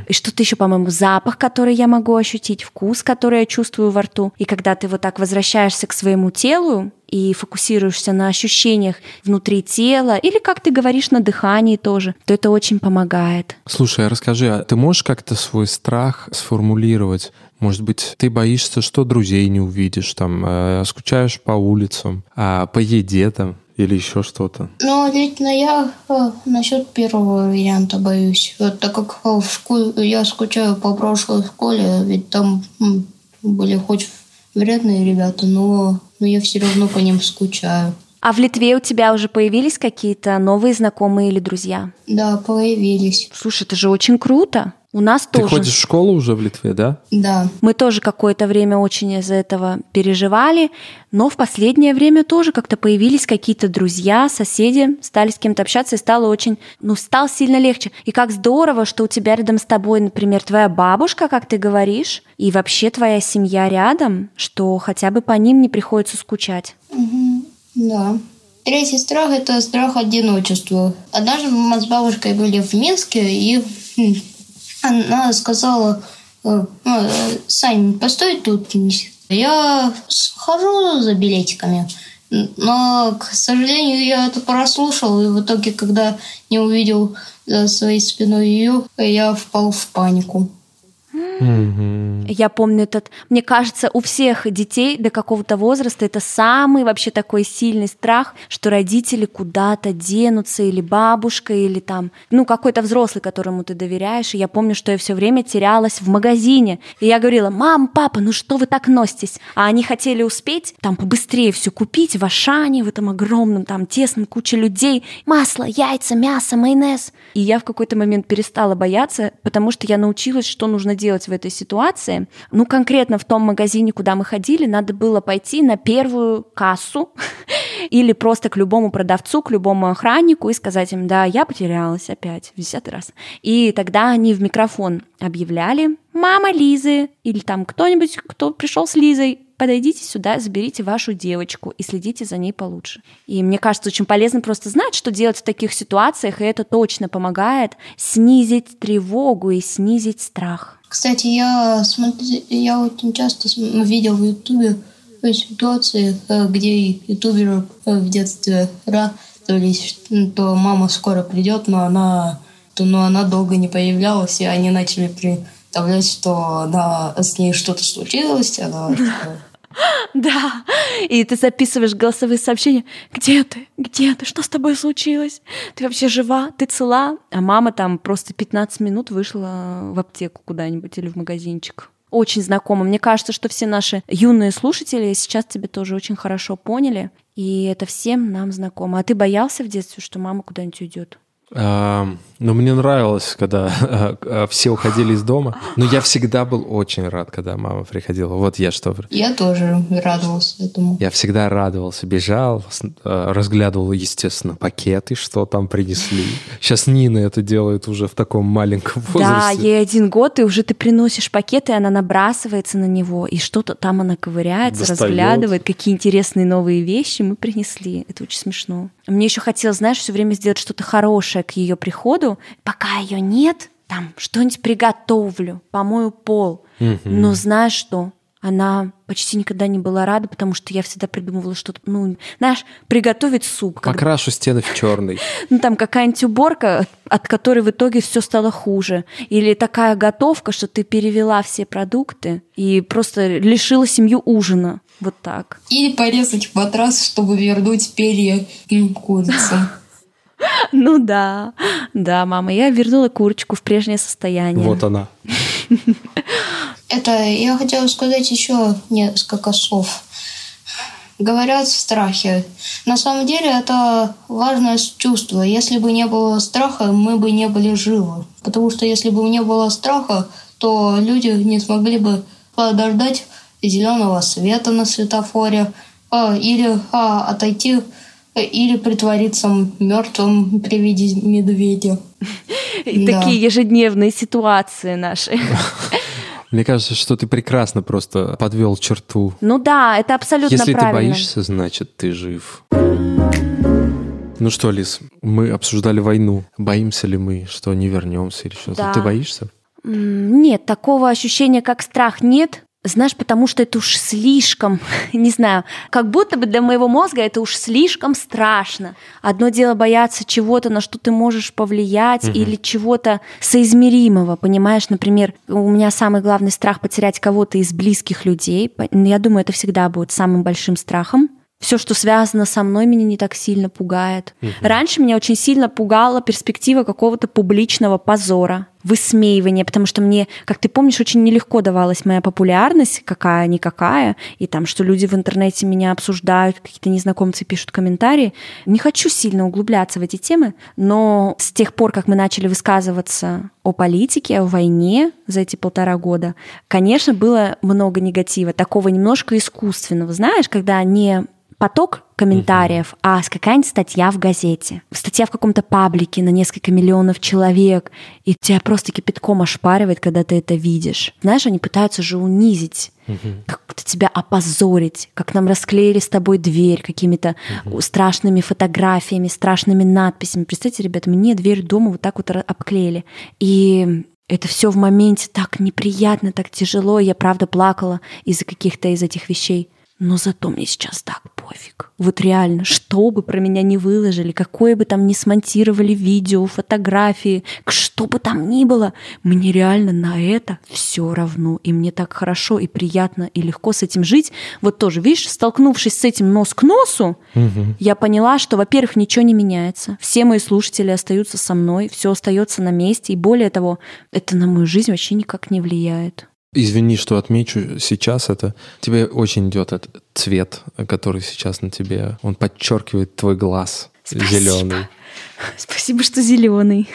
И что-то еще, по-моему, запах, который я могу ощутить, вкус, который я чувствую во рту. И когда ты вот так возвращаешься к своему телу, и фокусируешься на ощущениях внутри тела, или, как ты говоришь, на дыхании тоже, то это очень помогает. Слушай, а расскажи, а ты можешь как-то свой страх сформулировать? Может быть, ты боишься, что друзей не увидишь, там, э, скучаешь по улицам, а по еде там или еще что-то? Ну, лично я э, насчет первого варианта боюсь. Вот, так как э, в школе я скучаю по прошлой школе, ведь там м, были хоть вредные ребята, но, но я все равно по ним скучаю. А в Литве у тебя уже появились какие-то новые знакомые или друзья? Да, появились. Слушай, это же очень круто. У нас Ты тоже. ходишь в школу уже в Литве, да? Да. Мы тоже какое-то время очень из-за этого переживали, но в последнее время тоже как-то появились какие-то друзья, соседи, стали с кем-то общаться, и стало очень, ну, стало сильно легче. И как здорово, что у тебя рядом с тобой, например, твоя бабушка, как ты говоришь, и вообще твоя семья рядом, что хотя бы по ним не приходится скучать. Мгм. Да. Третий страх – это страх одиночества. Однажды мы с бабушкой были в Минске, и м, она сказала, э, «Ну, э, Сань, постой тут. Я схожу за билетиками. Но, к сожалению, я это прослушал, и в итоге, когда не увидел за своей спиной ее, я впал в панику. Я помню этот, мне кажется, у всех детей до какого-то возраста это самый вообще такой сильный страх, что родители куда-то денутся, или бабушка, или там, ну, какой-то взрослый, которому ты доверяешь. И я помню, что я все время терялась в магазине. И я говорила, мам, папа, ну что вы так носитесь? А они хотели успеть там побыстрее все купить в Ашане, в этом огромном там тесном куче людей. Масло, яйца, мясо, майонез. И я в какой-то момент перестала бояться, потому что я научилась, что нужно делать в этой ситуации. Ну, конкретно в том магазине, куда мы ходили, надо было пойти на первую кассу или просто к любому продавцу, к любому охраннику и сказать им, да, я потерялась опять в десятый раз. И тогда они в микрофон объявляли, мама Лизы или там кто-нибудь, кто пришел с Лизой, подойдите сюда, заберите вашу девочку и следите за ней получше. И мне кажется, очень полезно просто знать, что делать в таких ситуациях, и это точно помогает снизить тревогу и снизить страх. Кстати, я смотри, я очень часто видел в Ютубе ситуации, э, где ютуберы э, в детстве радовались, что мама скоро придет, но она, то, но она долго не появлялась, и они начали представлять, что она, с ней что-то случилось, она типа, Да, и ты записываешь голосовые сообщения. Где ты? Где ты? Что с тобой случилось? Ты вообще жива? Ты цела? А мама там просто 15 минут вышла в аптеку куда-нибудь или в магазинчик. Очень знакомо. Мне кажется, что все наши юные слушатели сейчас тебя тоже очень хорошо поняли, и это всем нам знакомо. А ты боялся в детстве, что мама куда-нибудь уйдет? Ну, мне нравилось, когда а, а, все уходили из дома. Но я всегда был очень рад, когда мама приходила. Вот я что. Я тоже радовался этому. Я всегда радовался, бежал, а, разглядывал, естественно, пакеты, что там принесли. Сейчас Нина это делает уже в таком маленьком Да, возрасте. ей один год, и уже ты приносишь пакет, и она набрасывается на него, и что-то там она ковыряется, Достает. разглядывает, какие интересные новые вещи мы принесли. Это очень смешно. Мне еще хотелось, знаешь, все время сделать что-то хорошее к ее приходу. Пока ее нет, там что-нибудь приготовлю, помою пол. Но знаешь что? Она почти никогда не была рада, потому что я всегда придумывала что-то, ну, знаешь, приготовить суп. когда Покрашу стены в черный. ну, там какая-нибудь уборка, от которой в итоге все стало хуже. Или такая готовка, что ты перевела все продукты и просто лишила семью ужина. Вот так. Или порезать матрас, чтобы вернуть перья к курицам. Ну да, да, мама, я вернула курочку в прежнее состояние. Вот она. Это я хотела сказать еще несколько слов. Говорят страхи. На самом деле это важное чувство. Если бы не было страха, мы бы не были живы. Потому что если бы не было страха, то люди не смогли бы подождать зеленого света на светофоре а, или а, отойти или притвориться мертвым при виде медведя. Такие ежедневные ситуации наши. Мне кажется, что ты прекрасно просто подвел черту. Ну да, это абсолютно Если правильно. ты боишься, значит, ты жив. Ну что, Лиз, мы обсуждали войну. Боимся ли мы, что не вернемся или что-то? Да. Ты боишься? Нет, такого ощущения, как страх, нет. Знаешь, потому что это уж слишком, не знаю, как будто бы для моего мозга это уж слишком страшно. Одно дело бояться чего-то, на что ты можешь повлиять, Мгм. или чего-то соизмеримого, понимаешь? Например, у меня самый главный страх потерять кого-то из близких людей. По- Я думаю, это всегда будет самым большим страхом. Все, что связано со мной, меня не так сильно пугает. Мгм. Раньше меня очень сильно пугала перспектива какого-то публичного позора, высмеивания, потому что мне, как ты помнишь, очень нелегко давалась моя популярность, какая-никакая, и там, что люди в интернете меня обсуждают, какие-то незнакомцы пишут комментарии. Не хочу сильно углубляться в эти темы, но с тех пор, как мы начали высказываться о политике, о войне за эти полтора года, конечно, было много негатива, такого немножко искусственного, знаешь, когда не поток комментариев, а с какая-нибудь статья в газете, статья в каком-то паблике на несколько миллионов человек, и тебя просто кипятком ошпаривает, когда ты это видишь. Знаешь, они пытаются же унизить, как-то тебя опозорить, как нам расклеили с тобой дверь какими-то страшными фотографиями, страшными надписями. Представьте, ребята, мне дверь дома вот так вот обклеили. И это все в моменте так неприятно, так тяжело. Я правда плакала из-за каких-то из этих вещей. Но зато мне сейчас так пофиг. Вот реально, что бы про меня не выложили, какое бы там ни смонтировали видео, фотографии, что бы там ни было, мне реально на это все равно. И мне так хорошо и приятно и легко с этим жить. Вот тоже, видишь, столкнувшись с этим нос к носу, я поняла, что, во-первых, ничего не меняется. Все мои слушатели остаются со мной, все остается на месте. И более того, это на мою жизнь вообще никак не влияет. Извини, что отмечу сейчас это. Тебе очень идет этот цвет, который сейчас на тебе. Он подчеркивает твой глаз зеленый, Спасибо, что зеленый.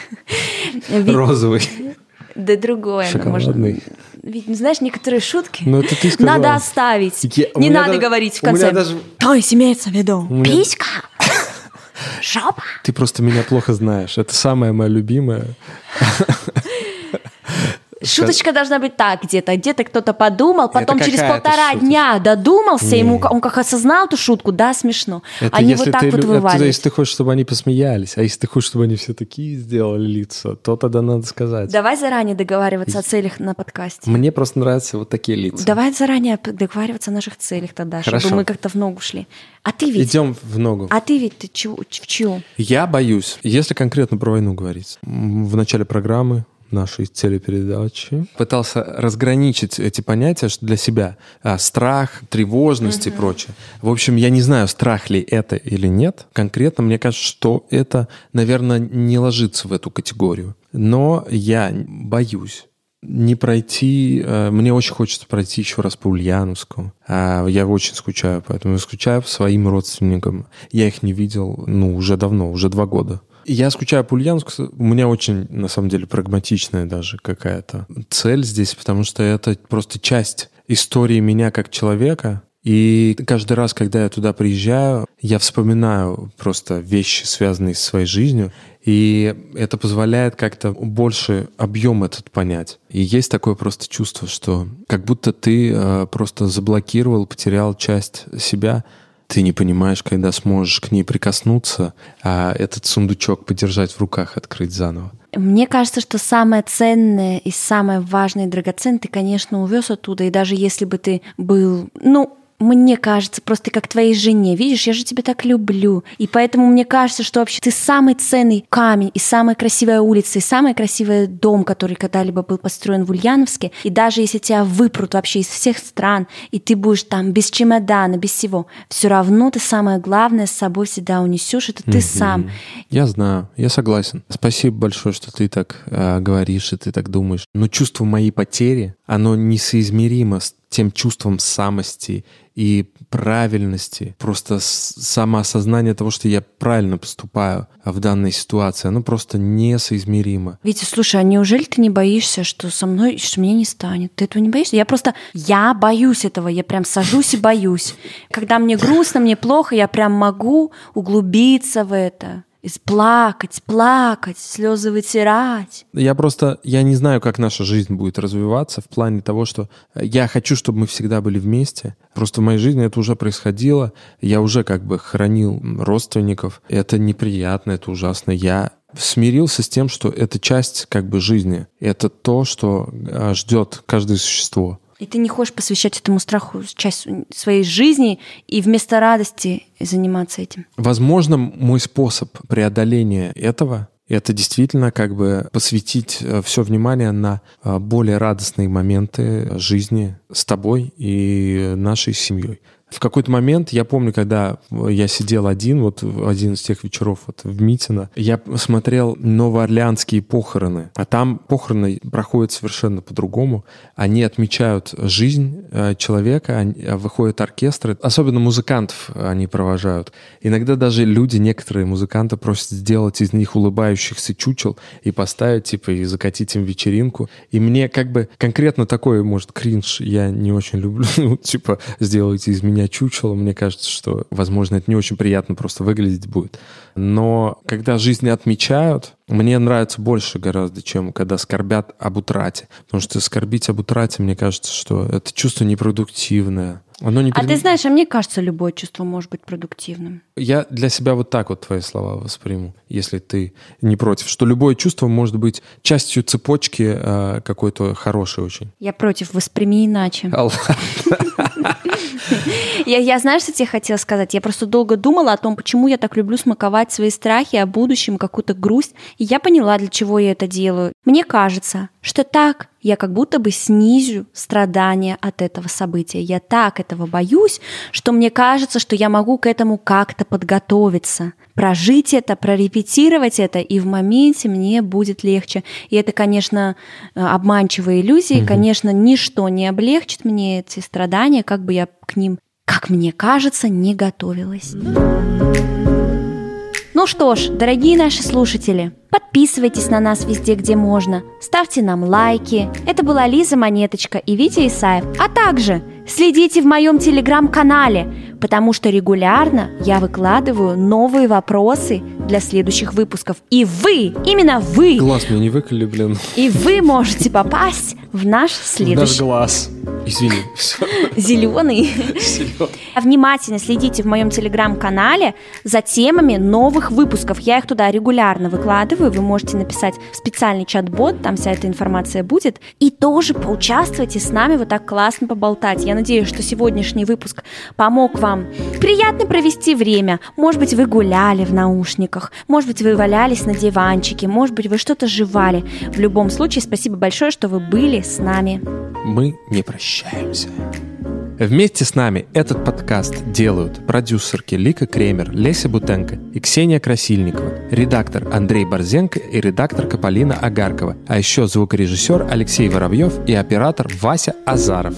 розовый, Да другое. ну, можно- шоколадный. Ведь, ну, знаешь, некоторые шутки Ну, это ты сказала. надо оставить. Я- не надо даже- говорить в конце. даже- То есть имеется в виду меня- писька, жопа. Ты просто меня плохо знаешь. Это самая моя любимая. Шуточка должна быть так где-то. Где-то кто-то подумал, потом через полтора дня додумался, Не. ему, он как осознал эту шутку, да, смешно. Это Они вот так ты, вот вываливают. если ты хочешь, чтобы они посмеялись, а если ты хочешь, чтобы они все такие сделали лица, то тогда надо сказать. Давай заранее договариваться о целях на подкасте. Мне просто нравятся вот такие лица. Давай заранее договариваться о наших целях тогда, Хорошо. чтобы мы как-то в ногу шли. А ты ведь... Идем в ногу. А ты ведь ты чего, в чью? Я боюсь, если конкретно про войну говорить. В начале программы нашей телепередачи пытался разграничить эти понятия что для себя. А, страх, тревожность и прочее. В общем, я не знаю, страх ли это или нет. Конкретно мне кажется, что это, наверное, не ложится в эту категорию. Но я боюсь не пройти. э, Мне очень хочется пройти еще раз по Ульяновску. А, Я очень скучаю, поэтому я скучаю по своим родственникам. Я их не видел, ну, уже давно, уже два года. Я скучаю по Ульяновску. У меня очень, на самом деле, прагматичная даже какая-то цель здесь, потому что это просто часть истории меня как человека. И каждый раз, когда я туда приезжаю, я вспоминаю просто вещи, связанные со своей жизнью, и это позволяет как-то больше объем этот понять. И есть такое просто чувство, что как будто ты э, просто заблокировал, потерял часть себя, ты не понимаешь, когда сможешь к ней прикоснуться, а этот сундучок подержать в руках, открыть заново. Мне кажется, что самое ценное и самое важное и драгоценное ты, конечно, увез оттуда. И даже если бы ты был, ну, мне кажется, просто как твоей жене. Видишь, я же тебя так люблю. И поэтому мне кажется, что вообще ты самый ценный камень и самая красивая улица, и самый красивый дом, который когда-либо был построен в Ульяновске. И даже если тебя выпрут вообще из всех стран, и ты будешь там без чемодана, без всего, все равно ты самое главное с собой всегда унесешь. Это ты Мгм. сам. Я знаю, я согласен. Спасибо большое, что ты так э, говоришь и ты так думаешь. Но чувство моей потери, оно несоизмеримо с тем чувством самости и правильности, просто самоосознание того, что я правильно поступаю в данной ситуации, оно просто несоизмеримо. Витя, слушай, а неужели ты не боишься, что со мной, что меня не станет? Ты этого не боишься? Я просто, я боюсь этого, я прям сажусь и боюсь. Когда мне грустно, мне плохо, я прям могу углубиться в это. Из плакать, плакать, слезы вытирать. Я просто, я не знаю, как наша жизнь будет развиваться в плане того, что я хочу, чтобы мы всегда были вместе. Просто в моей жизни это уже происходило. Я уже как бы хранил родственников. Это неприятно, это ужасно. Я смирился с тем, что это часть как бы жизни. Это то, что а, ждет каждое существо. И ты не хочешь посвящать этому страху часть своей жизни и вместо радости заниматься этим. Возможно, мой способ преодоления этого это действительно как бы посвятить э, все внимание на э, более радостные моменты жизни с тобой и нашей семьей. В какой-то момент, я помню, когда я сидел один, вот один из тех вечеров вот в Митино, я смотрел новоорлеанские похороны, а там похороны проходят совершенно по-другому. Они отмечают жизнь э, человека, э, выходят оркестры, особенно музыкантов они провожают. Иногда даже люди, некоторые музыканты просят сделать из них улыбающихся чучел и поставить, типа, и закатить им вечеринку. И мне как бы конкретно такой, может, кринж я не очень люблю, ну, типа, сделайте из меня меня чучело, мне кажется, что, возможно, это не очень приятно просто выглядеть будет. Но когда жизни отмечают, мне нравится больше гораздо, чем когда скорбят об утрате. Потому что скорбить об утрате, мне кажется, что это чувство непродуктивное. Оно не а ты знаешь, а мне кажется, любое чувство может быть продуктивным. Я для себя вот так вот твои слова восприму, если ты не против, что любое чувство может быть частью цепочки э, какой-то хорошей очень. Я против, восприми иначе. Я, я знаешь, что тебе хотела сказать? Я просто долго думала о том, почему я так люблю смаковать свои страхи о будущем, какую-то грусть. И я поняла, для чего я это делаю. Мне кажется, что так я как будто бы снизю страдания от этого события. Я так этого боюсь, что мне кажется, что я могу к этому как-то подготовиться, прожить это, прорепетировать это, и в моменте мне будет легче. И это, конечно, обманчивые иллюзии, угу. конечно, ничто не облегчит мне эти страдания, как бы я к ним, как мне кажется, не готовилась. Ну что ж, дорогие наши слушатели, подписывайтесь на нас везде, где можно, ставьте нам лайки. Это была Лиза Монеточка и Витя Исаев. А также следите в моем телеграм-канале, потому что регулярно я выкладываю новые вопросы для следующих выпусков. И вы, именно вы... Глаз мне не выколи, блин. И вы можете попасть в наш следующий... Наш глаз. Извини. Зеленый. Внимательно следите в моем телеграм-канале за темами новых выпусков. Я их туда регулярно выкладываю. Вы можете написать в специальный чат-бот, там вся эта информация будет. И тоже поучаствуйте с нами вот так классно поболтать. Я надеюсь, что сегодняшний выпуск помог вам приятно провести время. Может быть, вы гуляли в наушниках, может быть, вы валялись на диванчике, может быть, вы что-то жевали. В любом случае, спасибо большое, что вы были с нами. Мы не прощаемся. Вместе с нами этот подкаст делают продюсерки Лика Кремер, Леся Бутенко и Ксения Красильникова, редактор Андрей Борзенко и редакторка Полина Агаркова, а еще звукорежиссер Алексей Воробьев и оператор Вася Азаров.